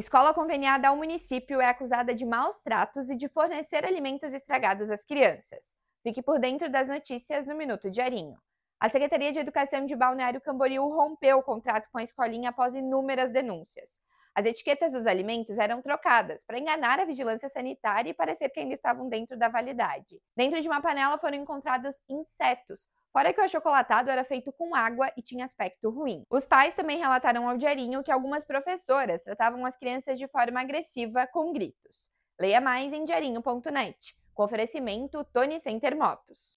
Escola conveniada ao município é acusada de maus tratos e de fornecer alimentos estragados às crianças. Fique por dentro das notícias no Minuto Diarinho. A Secretaria de Educação de Balneário Camboriú rompeu o contrato com a escolinha após inúmeras denúncias. As etiquetas dos alimentos eram trocadas para enganar a vigilância sanitária e parecer que ainda estavam dentro da validade. Dentro de uma panela foram encontrados insetos, Fora que o achocolatado era feito com água e tinha aspecto ruim. Os pais também relataram ao diarinho que algumas professoras tratavam as crianças de forma agressiva com gritos. Leia mais em diarinho.net. Com oferecimento Tony Center Motos.